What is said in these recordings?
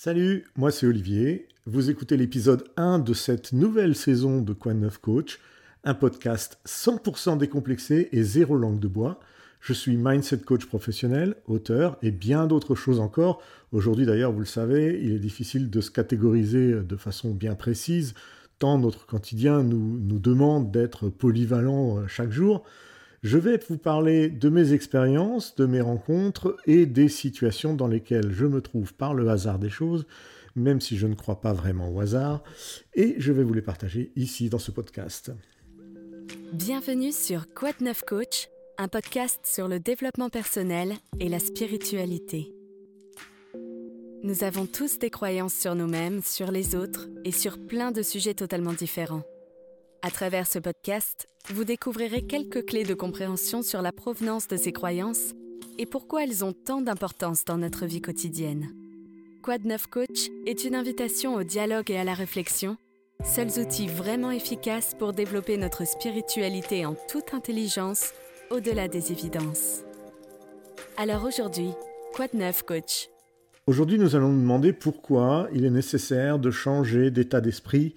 Salut, moi c'est Olivier. Vous écoutez l'épisode 1 de cette nouvelle saison de Quoi Neuf Coach, un podcast 100% décomplexé et zéro langue de bois. Je suis mindset coach professionnel, auteur et bien d'autres choses encore. Aujourd'hui d'ailleurs, vous le savez, il est difficile de se catégoriser de façon bien précise, tant notre quotidien nous, nous demande d'être polyvalent chaque jour. Je vais vous parler de mes expériences, de mes rencontres et des situations dans lesquelles je me trouve par le hasard des choses, même si je ne crois pas vraiment au hasard, et je vais vous les partager ici dans ce podcast. Bienvenue sur Quad Neuf Coach, un podcast sur le développement personnel et la spiritualité. Nous avons tous des croyances sur nous-mêmes, sur les autres et sur plein de sujets totalement différents. À travers ce podcast, vous découvrirez quelques clés de compréhension sur la provenance de ces croyances et pourquoi elles ont tant d'importance dans notre vie quotidienne. Quad 9 Coach est une invitation au dialogue et à la réflexion, seuls outils vraiment efficaces pour développer notre spiritualité en toute intelligence au-delà des évidences. Alors aujourd'hui, Quad 9 Coach. Aujourd'hui, nous allons nous demander pourquoi il est nécessaire de changer d'état d'esprit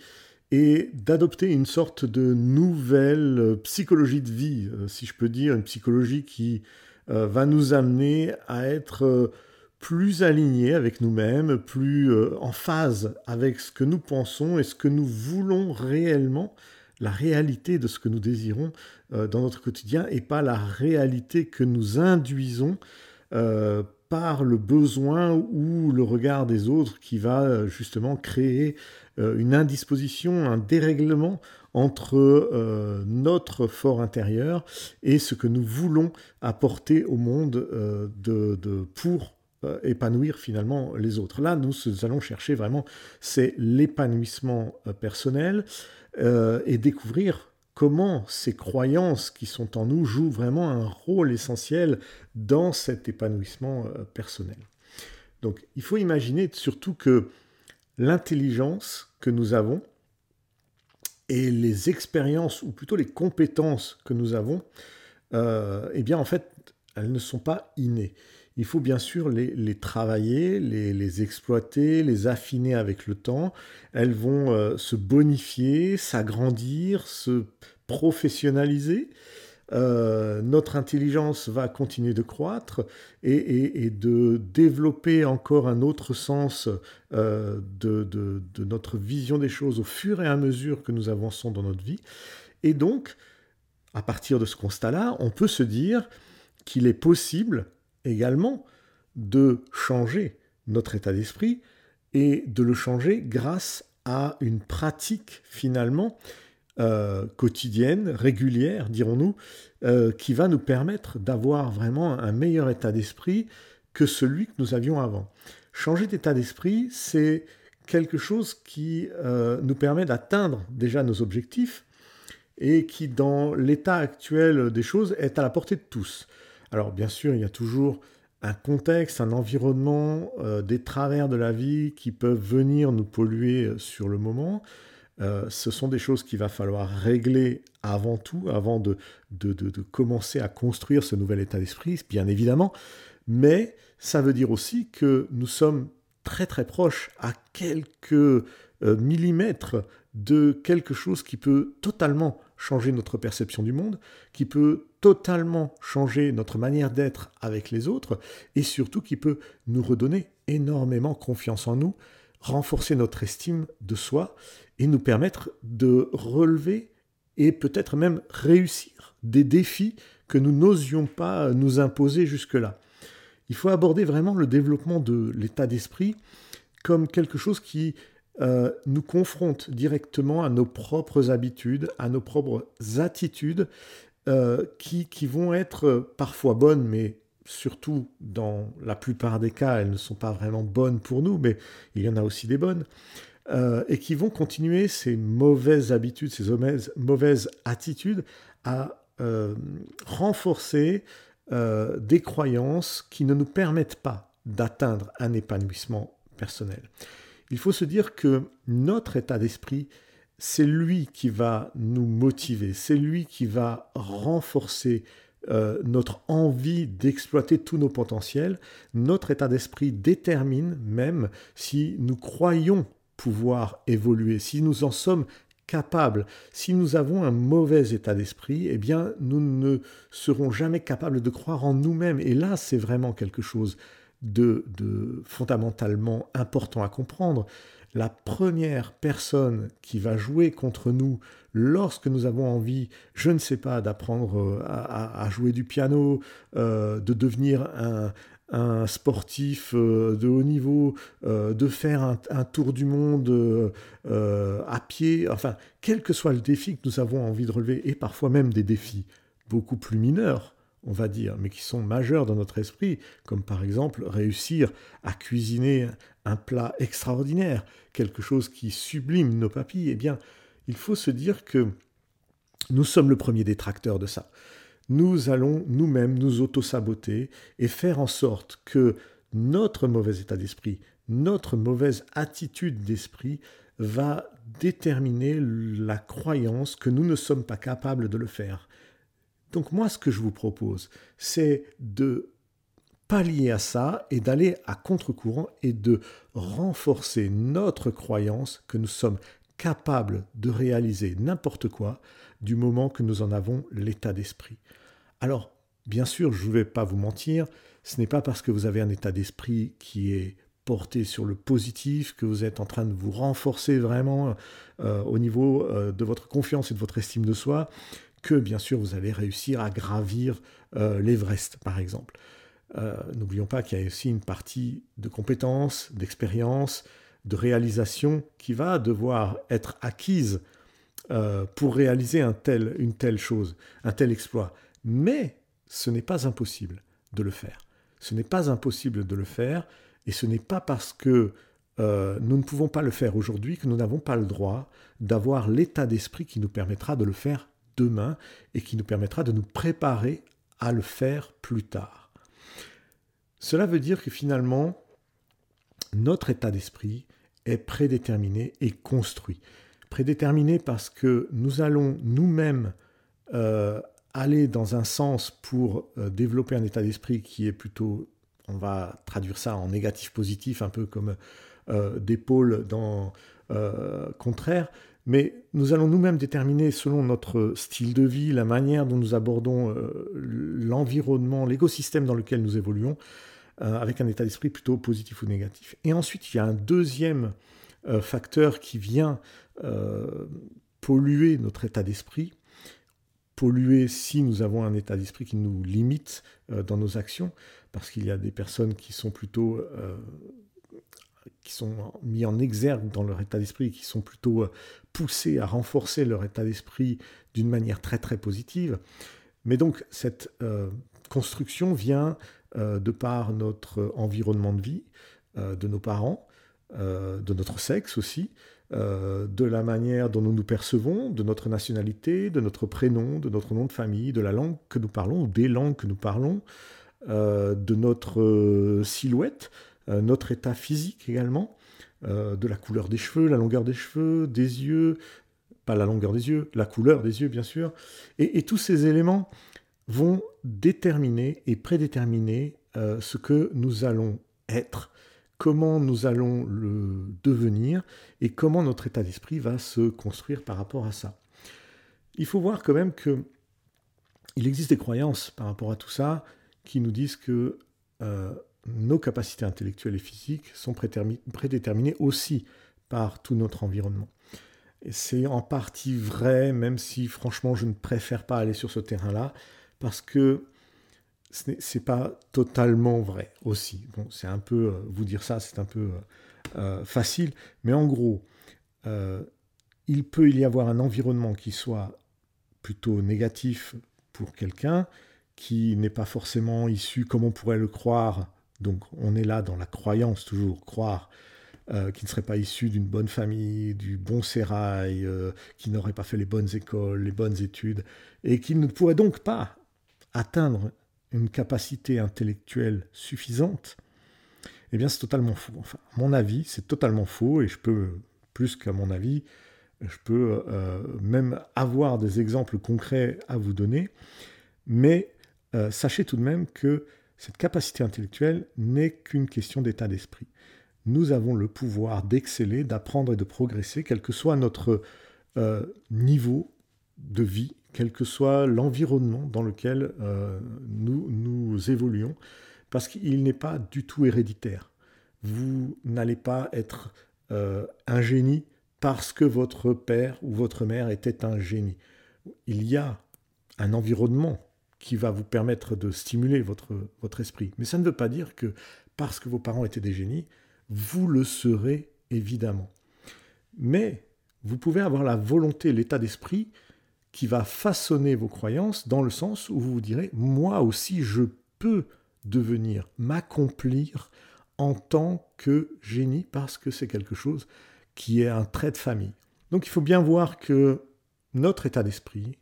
et d'adopter une sorte de nouvelle euh, psychologie de vie, euh, si je peux dire, une psychologie qui euh, va nous amener à être plus alignés avec nous-mêmes, plus en phase avec ce que nous pensons et ce que nous voulons réellement, la réalité de ce que nous désirons dans notre quotidien et pas la réalité que nous induisons par le besoin ou le regard des autres qui va justement créer euh, une indisposition, un dérèglement entre euh, notre fort intérieur et ce que nous voulons apporter au monde euh, de, pour épanouir finalement les autres. Là, nous allons chercher vraiment, c'est l'épanouissement personnel et découvrir comment ces croyances qui sont en nous jouent vraiment un rôle essentiel dans cet épanouissement personnel. Donc il faut imaginer surtout que l'intelligence que nous avons et les expériences, ou plutôt les compétences que nous avons, euh, eh bien en fait, elles ne sont pas innées. Il faut bien sûr les, travailler, les, exploiter, les affiner avec le temps. Elles vont euh, se bonifier, s'agrandir, se professionnaliser. Euh, notre intelligence va continuer de croître et, de développer encore un autre sens euh, de, notre vision des choses au fur et à mesure que nous avançons dans notre vie. Et donc, à partir de ce constat-là, on peut se dire qu'il est possible également de changer notre état d'esprit et de le changer grâce à une pratique finalement euh, quotidienne, régulière, dirons-nous, euh, qui va nous permettre d'avoir vraiment un meilleur état d'esprit que celui que nous avions avant. Changer d'état d'esprit, c'est quelque chose qui euh, nous permet d'atteindre déjà nos objectifs et qui, dans l'état actuel des choses, est à la portée de tous. Alors bien sûr, il y a toujours un contexte, un environnement, des travers de la vie qui peuvent venir nous polluer sur le moment, euh, ce sont des choses qu'il va falloir régler avant tout, avant de, de, de, commencer à construire ce nouvel état d'esprit, bien évidemment. Mais ça veut dire aussi que nous sommes très très proches, à quelques euh, millimètres de quelque chose qui peut totalement changer notre perception du monde, qui peut totalement changer notre manière d'être avec les autres, et surtout qui peut nous redonner énormément confiance en nous, renforcer notre estime de soi et nous permettre de relever et peut-être même réussir des défis que nous n'osions pas nous imposer jusque-là. Il faut aborder vraiment le développement de l'état d'esprit comme quelque chose qui euh, nous confronte directement à nos propres habitudes, à nos propres attitudes, euh, qui, qui vont être parfois bonnes, mais surtout dans la plupart des cas, elles ne sont pas vraiment bonnes pour nous, mais il y en a aussi des bonnes, euh, et qui vont continuer ces mauvaises habitudes, ces mauvaises, attitudes à renforcer des croyances qui ne nous permettent pas d'atteindre un épanouissement personnel. Il faut se dire que notre état d'esprit, c'est lui qui va nous motiver, c'est lui qui va renforcer euh, notre envie d'exploiter tous nos potentiels, notre état d'esprit détermine même si nous croyons pouvoir évoluer, si nous en sommes capables. Si nous avons un mauvais état d'esprit, eh bien, nous ne serons jamais capables de croire en nous-mêmes. Et là, c'est vraiment quelque chose de, fondamentalement important à comprendre. La première personne qui va jouer contre nous lorsque nous avons envie, je ne sais pas, d'apprendre euh, à, jouer du piano, euh, de devenir un, sportif euh, de haut niveau, de faire un, tour du monde à pied, enfin, quel que soit le défi que nous avons envie de relever, et parfois même des défis beaucoup plus mineurs, on va dire, mais qui sont majeurs dans notre esprit, comme par exemple réussir à cuisiner un plat extraordinaire, quelque chose qui sublime nos papilles, eh bien, il faut se dire que nous sommes le premier détracteur de ça. Nous allons nous-mêmes nous auto-saboter et faire en sorte que notre mauvais état d'esprit, notre mauvaise attitude d'esprit va déterminer la croyance que nous ne sommes pas capables de le faire. Donc moi, ce que je vous propose, c'est de pallier à ça et d'aller à contre-courant et de renforcer notre croyance que nous sommes capables de réaliser n'importe quoi du moment que nous en avons l'état d'esprit. Alors, bien sûr, je ne vais pas vous mentir, ce n'est pas parce que vous avez un état d'esprit qui est porté sur le positif, que vous êtes en train de vous renforcer vraiment euh, au niveau euh, de votre confiance et de votre estime de soi, que bien sûr vous allez réussir à gravir euh, l'Everest, par exemple. Euh, n'oublions pas qu'il y a aussi une partie de compétences, d'expérience, de réalisation qui va devoir être acquise euh, pour réaliser une telle chose, un tel exploit. Mais ce n'est pas impossible de le faire. Ce n'est pas impossible de le faire, et ce n'est pas parce que nous ne pouvons pas le faire aujourd'hui que nous n'avons pas le droit d'avoir l'état d'esprit qui nous permettra de le faire et qui nous permettra de nous préparer à le faire plus tard. Cela veut dire que finalement, notre état d'esprit est prédéterminé et construit. Prédéterminé parce que nous allons nous-mêmes euh, aller dans un sens pour euh, développer un état d'esprit qui est plutôt, on va traduire ça en négatif positif, un peu comme euh, des pôles dans, contraire, mais nous allons nous-mêmes déterminer selon notre style de vie, la manière dont nous abordons l'environnement, l'écosystème dans lequel nous évoluons, euh, avec un état d'esprit plutôt positif ou négatif. Et ensuite, il y a un deuxième euh, facteur qui vient euh, polluer notre état d'esprit, polluer si nous avons un état d'esprit qui nous limite dans nos actions, parce qu'il y a des personnes qui sont plutôt qui sont mis en exergue dans leur état d'esprit, qui sont plutôt poussés à renforcer leur état d'esprit d'une manière très très positive. Mais donc cette construction vient euh, de par notre environnement de vie, euh, de nos parents, euh, de notre sexe aussi, de la manière dont nous nous percevons, de notre nationalité, de notre prénom, de notre nom de famille, de la langue que nous parlons, ou des langues que nous parlons, de notre silhouette, notre état physique également, de la couleur des cheveux, la longueur des cheveux, des yeux, pas la longueur des yeux, la couleur des yeux bien sûr, et tous ces éléments vont déterminer et prédéterminer euh, ce que nous allons être, comment nous allons le devenir et comment notre état d'esprit va se construire par rapport à ça. Il faut voir quand même que il existe des croyances par rapport à tout ça qui nous disent que euh, nos capacités intellectuelles et physiques sont prédéterminées aussi par tout notre environnement. Et c'est en partie vrai, même si franchement je ne préfère pas aller sur ce terrain-là, parce que ce n'est pas totalement vrai aussi. Bon, c'est un peu, euh, vous dire ça, c'est un peu euh, euh, facile, mais en gros, il peut y avoir un environnement qui soit plutôt négatif pour quelqu'un, qui n'est pas forcément issu comme on pourrait le croire, donc on est là dans la croyance toujours, croire qui ne serait pas issu d'une bonne famille, du bon sérail, qui n'aurait pas fait les bonnes écoles, les bonnes études, et qui ne pourrait donc pas atteindre une capacité intellectuelle suffisante, eh bien c'est totalement faux. Enfin, à mon avis, c'est totalement faux, et je peux, plus qu'à mon avis, je peux euh, même avoir des exemples concrets à vous donner, mais euh, sachez tout de même que cette capacité intellectuelle n'est qu'une question d'état d'esprit. Nous avons le pouvoir d'exceller, d'apprendre et de progresser, quel que soit notre euh, niveau de vie, quel que soit l'environnement dans lequel euh, nous, nous évoluons, parce qu'il n'est pas du tout héréditaire. Vous n'allez pas être un génie parce que votre père ou votre mère était un génie. Il y a un environnement qui va vous permettre de stimuler votre, esprit. Mais ça ne veut pas dire que parce que vos parents étaient des génies, vous le serez évidemment. Mais vous pouvez avoir la volonté, l'état d'esprit qui va façonner vos croyances dans le sens où vous vous direz, moi aussi je peux devenir, m'accomplir en tant que génie parce que c'est quelque chose qui est un trait de famille. Donc il faut bien voir que notre état d'esprit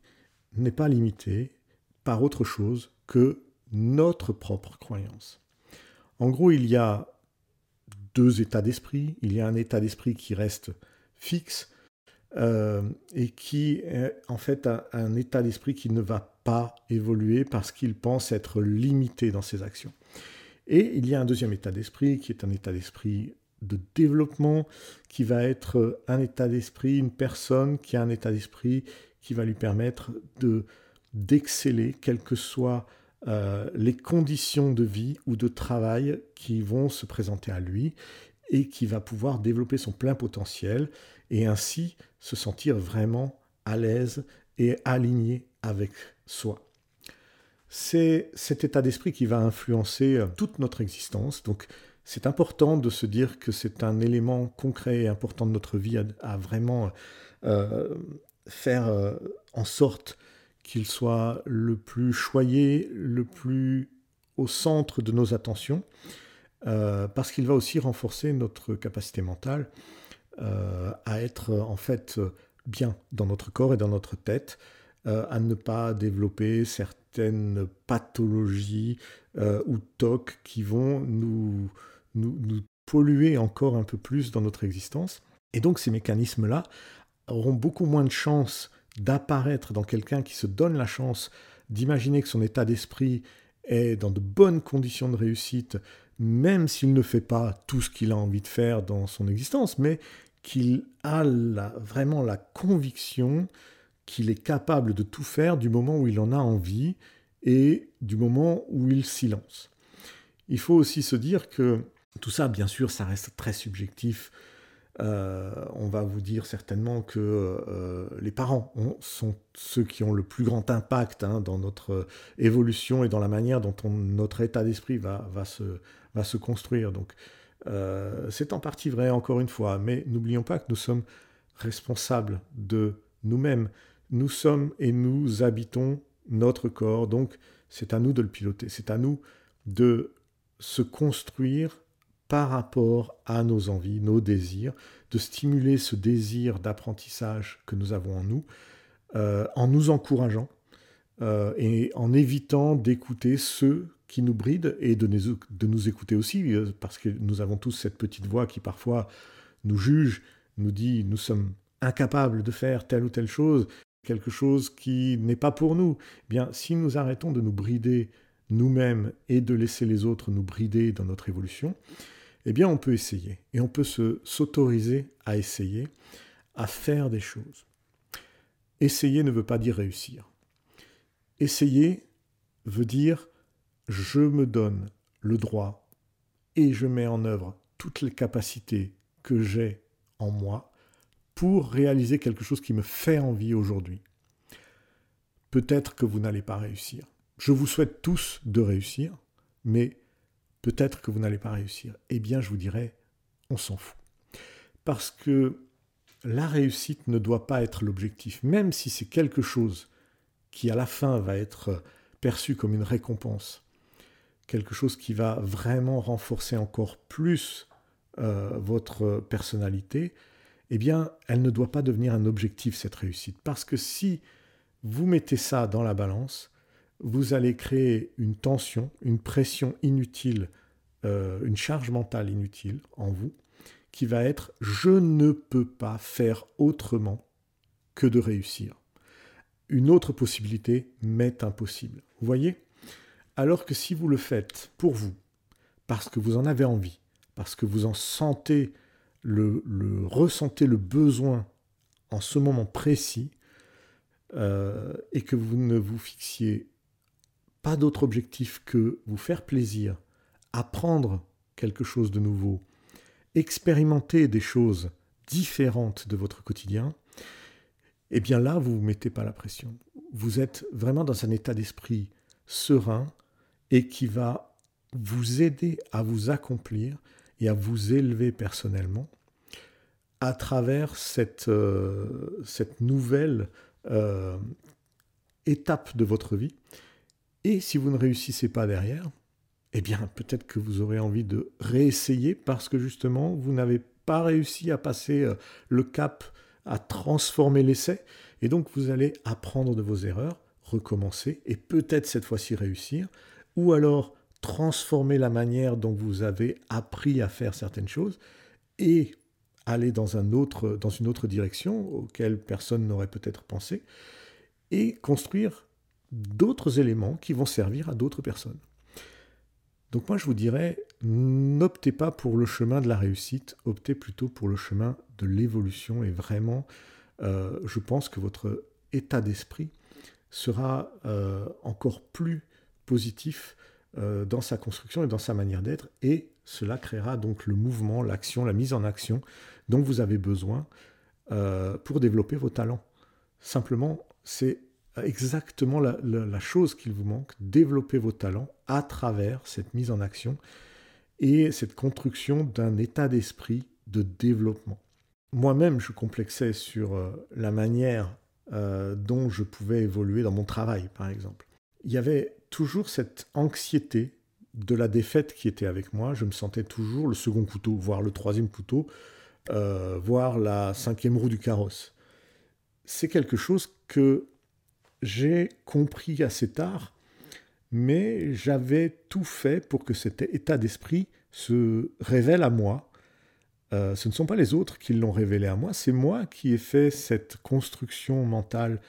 n'est pas limité par autre chose que notre propre croyance. En gros, il y a deux états d'esprit. Il y a un état d'esprit qui reste fixe euh, et qui est en fait un, un état d'esprit qui ne va pas évoluer parce qu'il pense être limité dans ses actions. Et il y a un deuxième état d'esprit qui est un état d'esprit de développement, qui va être un état d'esprit, une personne qui a un état d'esprit qui va lui permettre de d'exceller, quelles que soient euh, les conditions de vie ou de travail qui vont se présenter à lui, et qui va pouvoir développer son plein potentiel, et ainsi se sentir vraiment à l'aise et aligné avec soi. C'est cet état d'esprit qui va influencer euh, toute notre existence. Donc, c'est important de se dire que c'est un élément concret et important de notre vie à, vraiment euh, faire en sorte qu'il soit le plus choyé, le plus au centre de nos attentions, euh, parce qu'il va aussi renforcer notre capacité mentale à être en fait bien dans notre corps et dans notre tête, à ne pas développer certaines pathologies ou tocs qui vont nous, nous, polluer encore un peu plus dans notre existence. Et donc ces mécanismes-là auront beaucoup moins de chances d'apparaître dans quelqu'un qui se donne la chance d'imaginer que son état d'esprit est dans de bonnes conditions de réussite, même s'il ne fait pas tout ce qu'il a envie de faire dans son existence, mais qu'il a vraiment la conviction qu'il est capable de tout faire du moment où il en a envie et du moment où il s'y lance. Il faut aussi se dire que tout ça, bien sûr, ça reste très subjectif. Euh, on va vous dire certainement que euh, les parents sont ceux qui ont le plus grand impact hein, dans notre évolution et dans la manière dont notre état d'esprit va, se, construire. Donc, euh, c'est en partie vrai, encore une fois, mais n'oublions pas que nous sommes responsables de nous-mêmes. Nous sommes et nous habitons notre corps, donc c'est à nous de le piloter, c'est à nous de se construire par rapport à nos envies, nos désirs, de stimuler ce désir d'apprentissage que nous avons en nous, euh, en nous encourageant euh, et en évitant d'écouter ceux qui nous brident et de nous, de nous écouter aussi, euh, parce que nous avons tous cette petite voix qui parfois nous juge, nous dit nous sommes incapables de faire telle ou telle chose, quelque chose qui n'est pas pour nous. Eh bien, si nous arrêtons de nous brider nous-mêmes et de laisser les autres nous brider dans notre évolution, eh bien on peut essayer. Et on peut s'autoriser à essayer, à faire des choses. Essayer ne veut pas dire réussir. Essayer veut dire je me donne le droit et je mets en œuvre toutes les capacités que j'ai en moi pour réaliser quelque chose qui me fait envie aujourd'hui. Peut-être que vous n'allez pas réussir. Je vous souhaite tous de réussir, mais peut-être que vous n'allez pas réussir. Eh bien, je vous dirais, on s'en fout. Parce que la réussite ne doit pas être l'objectif, même si c'est quelque chose qui à la fin va être perçu comme une récompense, quelque chose qui va vraiment renforcer encore plus euh, votre personnalité, eh bien, elle ne doit pas devenir un objectif, cette réussite. Parce que si vous mettez ça dans la balance, vous allez créer une tension, une pression inutile, euh, une charge mentale inutile en vous, qui va être je ne peux pas faire autrement que de réussir. Une autre possibilité m'est impossible. Vous voyez? Alors que si vous le faites pour vous, parce que vous en avez envie, parce que vous en sentez le, ressentez le besoin en ce moment précis, euh, et que vous ne vous fixiez pas d'autre objectif que vous faire plaisir, apprendre quelque chose de nouveau, expérimenter des choses différentes de votre quotidien, eh bien là, vous ne vous mettez pas la pression. Vous êtes vraiment dans un état d'esprit serein et qui va vous aider à vous accomplir et à vous élever personnellement à travers cette, euh, nouvelle euh, étape de votre vie. Et si vous ne réussissez pas derrière, eh bien peut-être que vous aurez envie de réessayer parce que justement vous n'avez pas réussi à passer euh, le cap, à transformer l'essai. Et donc vous allez apprendre de vos erreurs, recommencer et peut-être cette fois-ci réussir. Ou alors transformer la manière dont vous avez appris à faire certaines choses et aller dans, un autre, dans une autre direction auquel personne n'aurait peut-être pensé, et construire d'autres éléments qui vont servir à d'autres personnes. Donc moi je vous dirais, n'optez pas pour le chemin de la réussite, optez plutôt pour le chemin de l'évolution et vraiment, euh, je pense que votre état d'esprit sera euh, encore plus positif euh, dans sa construction et dans sa manière d'être et cela créera donc le mouvement, l'action, la mise en action dont vous avez besoin pour développer vos talents. Simplement, c'est exactement la, chose qu'il vous manque, développer vos talents à travers cette mise en action et cette construction d'un état d'esprit de développement. Moi-même, je complexais sur euh, la manière euh, dont je pouvais évoluer dans mon travail, par exemple. Il y avait toujours cette anxiété de la défaite qui était avec moi. Je me sentais toujours le second couteau, voire le troisième couteau, euh, voire la cinquième roue du carrosse. C'est quelque chose que j'ai compris assez tard, mais j'avais tout fait pour que cet état d'esprit se révèle à moi. Euh, ce ne sont pas les autres qui l'ont révélé à moi, c'est moi qui ai fait cette construction mentale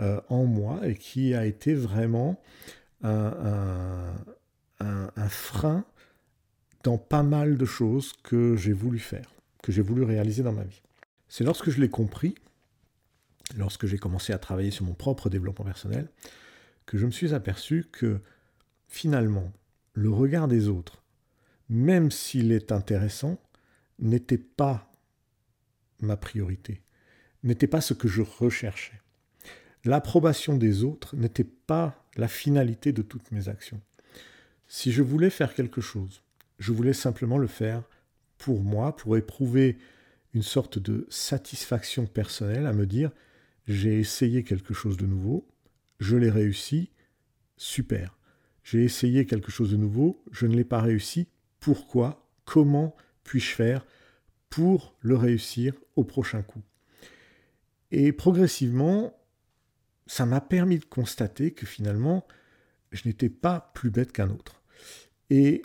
euh, en moi et qui a été vraiment un, un, frein dans pas mal de choses que j'ai voulu faire, que j'ai voulu réaliser dans ma vie. C'est lorsque je l'ai compris, lorsque j'ai commencé à travailler sur mon propre développement personnel, que je me suis aperçu que finalement, le regard des autres, même s'il est intéressant, n'était pas ma priorité, n'était pas ce que je recherchais. L'approbation des autres n'était pas la finalité de toutes mes actions. Si je voulais faire quelque chose, je voulais simplement le faire pour moi, pour éprouver une sorte de satisfaction personnelle à me dire j'ai essayé quelque chose de nouveau, je l'ai réussi, super. J'ai essayé quelque chose de nouveau, je ne l'ai pas réussi, pourquoi? Comment puis-je faire pour le réussir au prochain coup? Et progressivement, ça m'a permis de constater que finalement, je n'étais pas plus bête qu'un autre. Et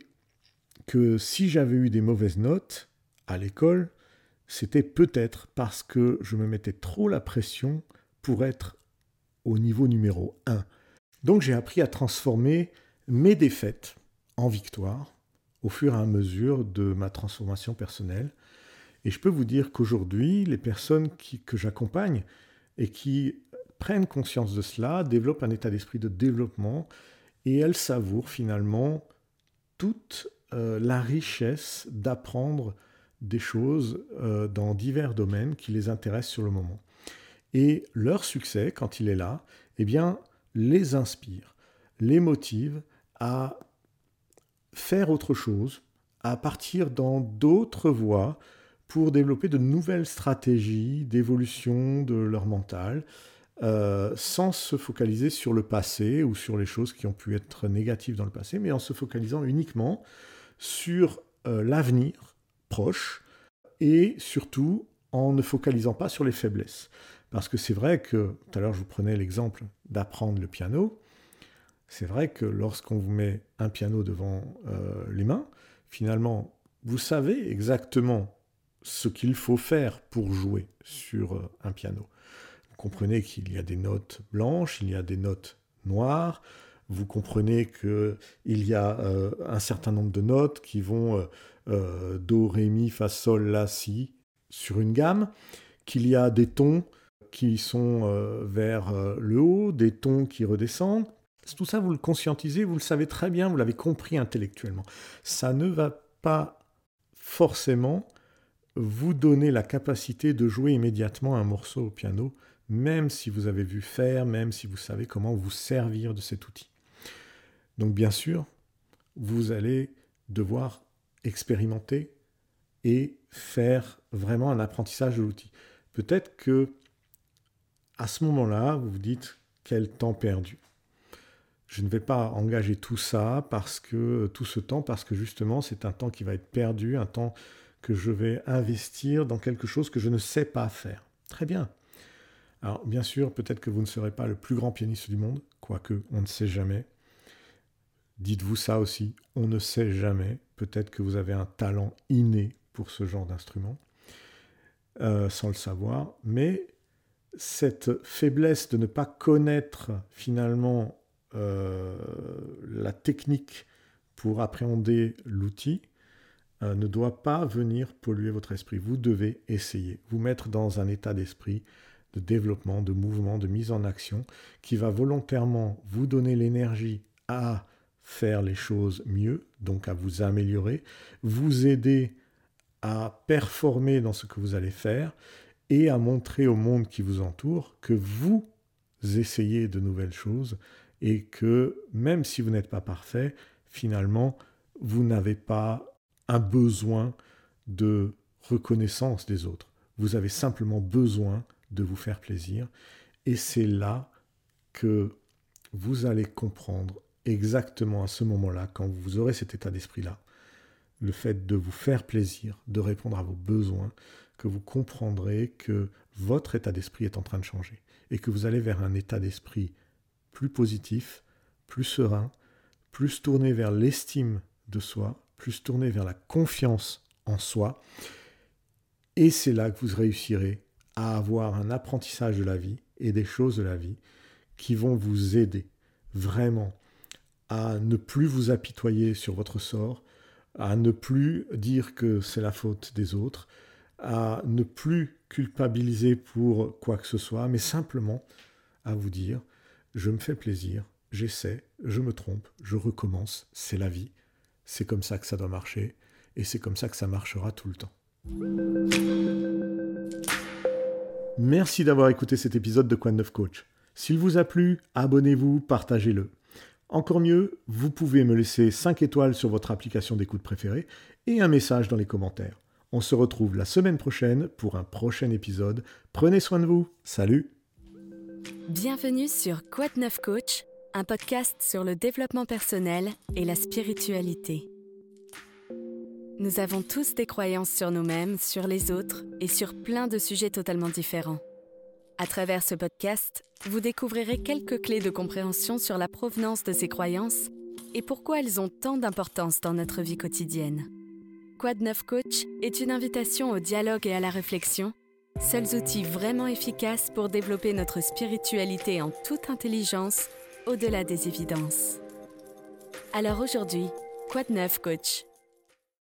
que si j'avais eu des mauvaises notes à l'école, c'était peut-être parce que je me mettais trop la pression pour être au niveau numéro 1. Donc j'ai appris à transformer mes défaites en victoires au fur et à mesure de ma transformation personnelle. Et je peux vous dire qu'aujourd'hui, les personnes que j'accompagne et qui prennent conscience de cela développent un état d'esprit de développement et elles savourent finalement toute euh, la richesse d'apprendre des choses euh, dans divers domaines qui les intéressent sur le moment. Et leur succès, quand il est là, eh bien, les inspire, les motive à faire autre chose, à partir dans d'autres voies pour développer de nouvelles stratégies d'évolution de leur mental, euh, sans se focaliser sur le passé ou sur les choses qui ont pu être négatives dans le passé, mais en se focalisant uniquement sur euh, l'avenir proche et surtout en ne focalisant pas sur les faiblesses. Parce que c'est vrai que, tout à l'heure je vous prenais l'exemple d'apprendre le piano, c'est vrai que lorsqu'on vous met un piano devant euh, les mains, finalement, vous savez exactement ce qu'il faut faire pour jouer sur un piano comprenez qu'il y a des notes blanches, il y a des notes noires. vous comprenez qu'il y a euh, un certain nombre de notes qui vont euh, euh, Do, Ré, Mi, Fa, Sol, La, Si sur une gamme, qu'il y a des tons qui sont vers le haut, des tons qui redescendent. Tout ça, vous le conscientisez, vous le savez très bien, vous l'avez compris intellectuellement. Ça ne va pas forcément vous donner la capacité de jouer immédiatement un morceau au piano, même si vous avez vu faire, même si vous savez comment vous servir de cet outil. Donc bien sûr, vous allez devoir expérimenter et faire vraiment un apprentissage de l'outil. Peut-être que à ce moment-là, vous vous dites quel temps perdu. Je ne vais pas engager tout ça parce que tout ce temps parce que justement c'est un temps qui va être perdu, un temps que je vais investir dans quelque chose que je ne sais pas faire. Très bien. Alors bien sûr, peut-être que vous ne serez pas le plus grand pianiste du monde, quoique on ne sait jamais. Dites-vous ça aussi, on ne sait jamais. Peut-être que vous avez un talent inné pour ce genre d'instrument, euh, sans le savoir. Mais cette faiblesse de ne pas connaître finalement euh, la technique pour appréhender l'outil euh, ne doit pas venir polluer votre esprit. Vous devez essayer, vous mettre dans un état d'esprit de développement, de mouvement, de mise en action, qui va volontairement vous donner l'énergie à faire les choses mieux, donc à vous améliorer, vous aider à performer dans ce que vous allez faire et à montrer au monde qui vous entoure que vous essayez de nouvelles choses et que même si vous n'êtes pas parfait, finalement, vous n'avez pas un besoin de reconnaissance des autres. Vous avez simplement besoin de vous faire plaisir et c'est là que vous allez comprendre exactement à ce moment-là, quand vous aurez cet état d'esprit-là, le fait de vous faire plaisir, de répondre à vos besoins, que vous comprendrez que votre état d'esprit est en train de changer et que vous allez vers un état d'esprit plus positif, plus serein, plus tourné vers l'estime de soi, plus tourné vers la confiance en soi. Et c'est là que vous réussirez à avoir un apprentissage de la vie et des choses de la vie qui vont vous aider vraiment à ne plus vous apitoyer sur votre sort, à ne plus dire que c'est la faute des autres, à ne plus culpabiliser pour quoi que ce soit, mais simplement à vous dire, je me fais plaisir, j'essaie, je me trompe, je recommence, c'est la vie, c'est comme ça que ça doit marcher, et c'est comme ça que ça marchera tout le temps. Merci d'avoir écouté cet épisode de Quoi Coach. S'il vous a plu, abonnez-vous, partagez-le. Encore mieux, vous pouvez me laisser 5 étoiles sur votre application d'écoute préférée et un message dans les commentaires. On se retrouve la semaine prochaine pour un prochain épisode. Prenez soin de vous. Salut Bienvenue sur Quad 9 Coach, un podcast sur le développement personnel et la spiritualité. Nous avons tous des croyances sur nous-mêmes, sur les autres et sur plein de sujets totalement différents. À travers ce podcast, vous découvrirez quelques clés de compréhension sur la provenance de ces croyances et pourquoi elles ont tant d'importance dans notre vie quotidienne. Quad 9 Coach est une invitation au dialogue et à la réflexion, seuls outils vraiment efficaces pour développer notre spiritualité en toute intelligence au-delà des évidences. Alors aujourd'hui, Quad 9 Coach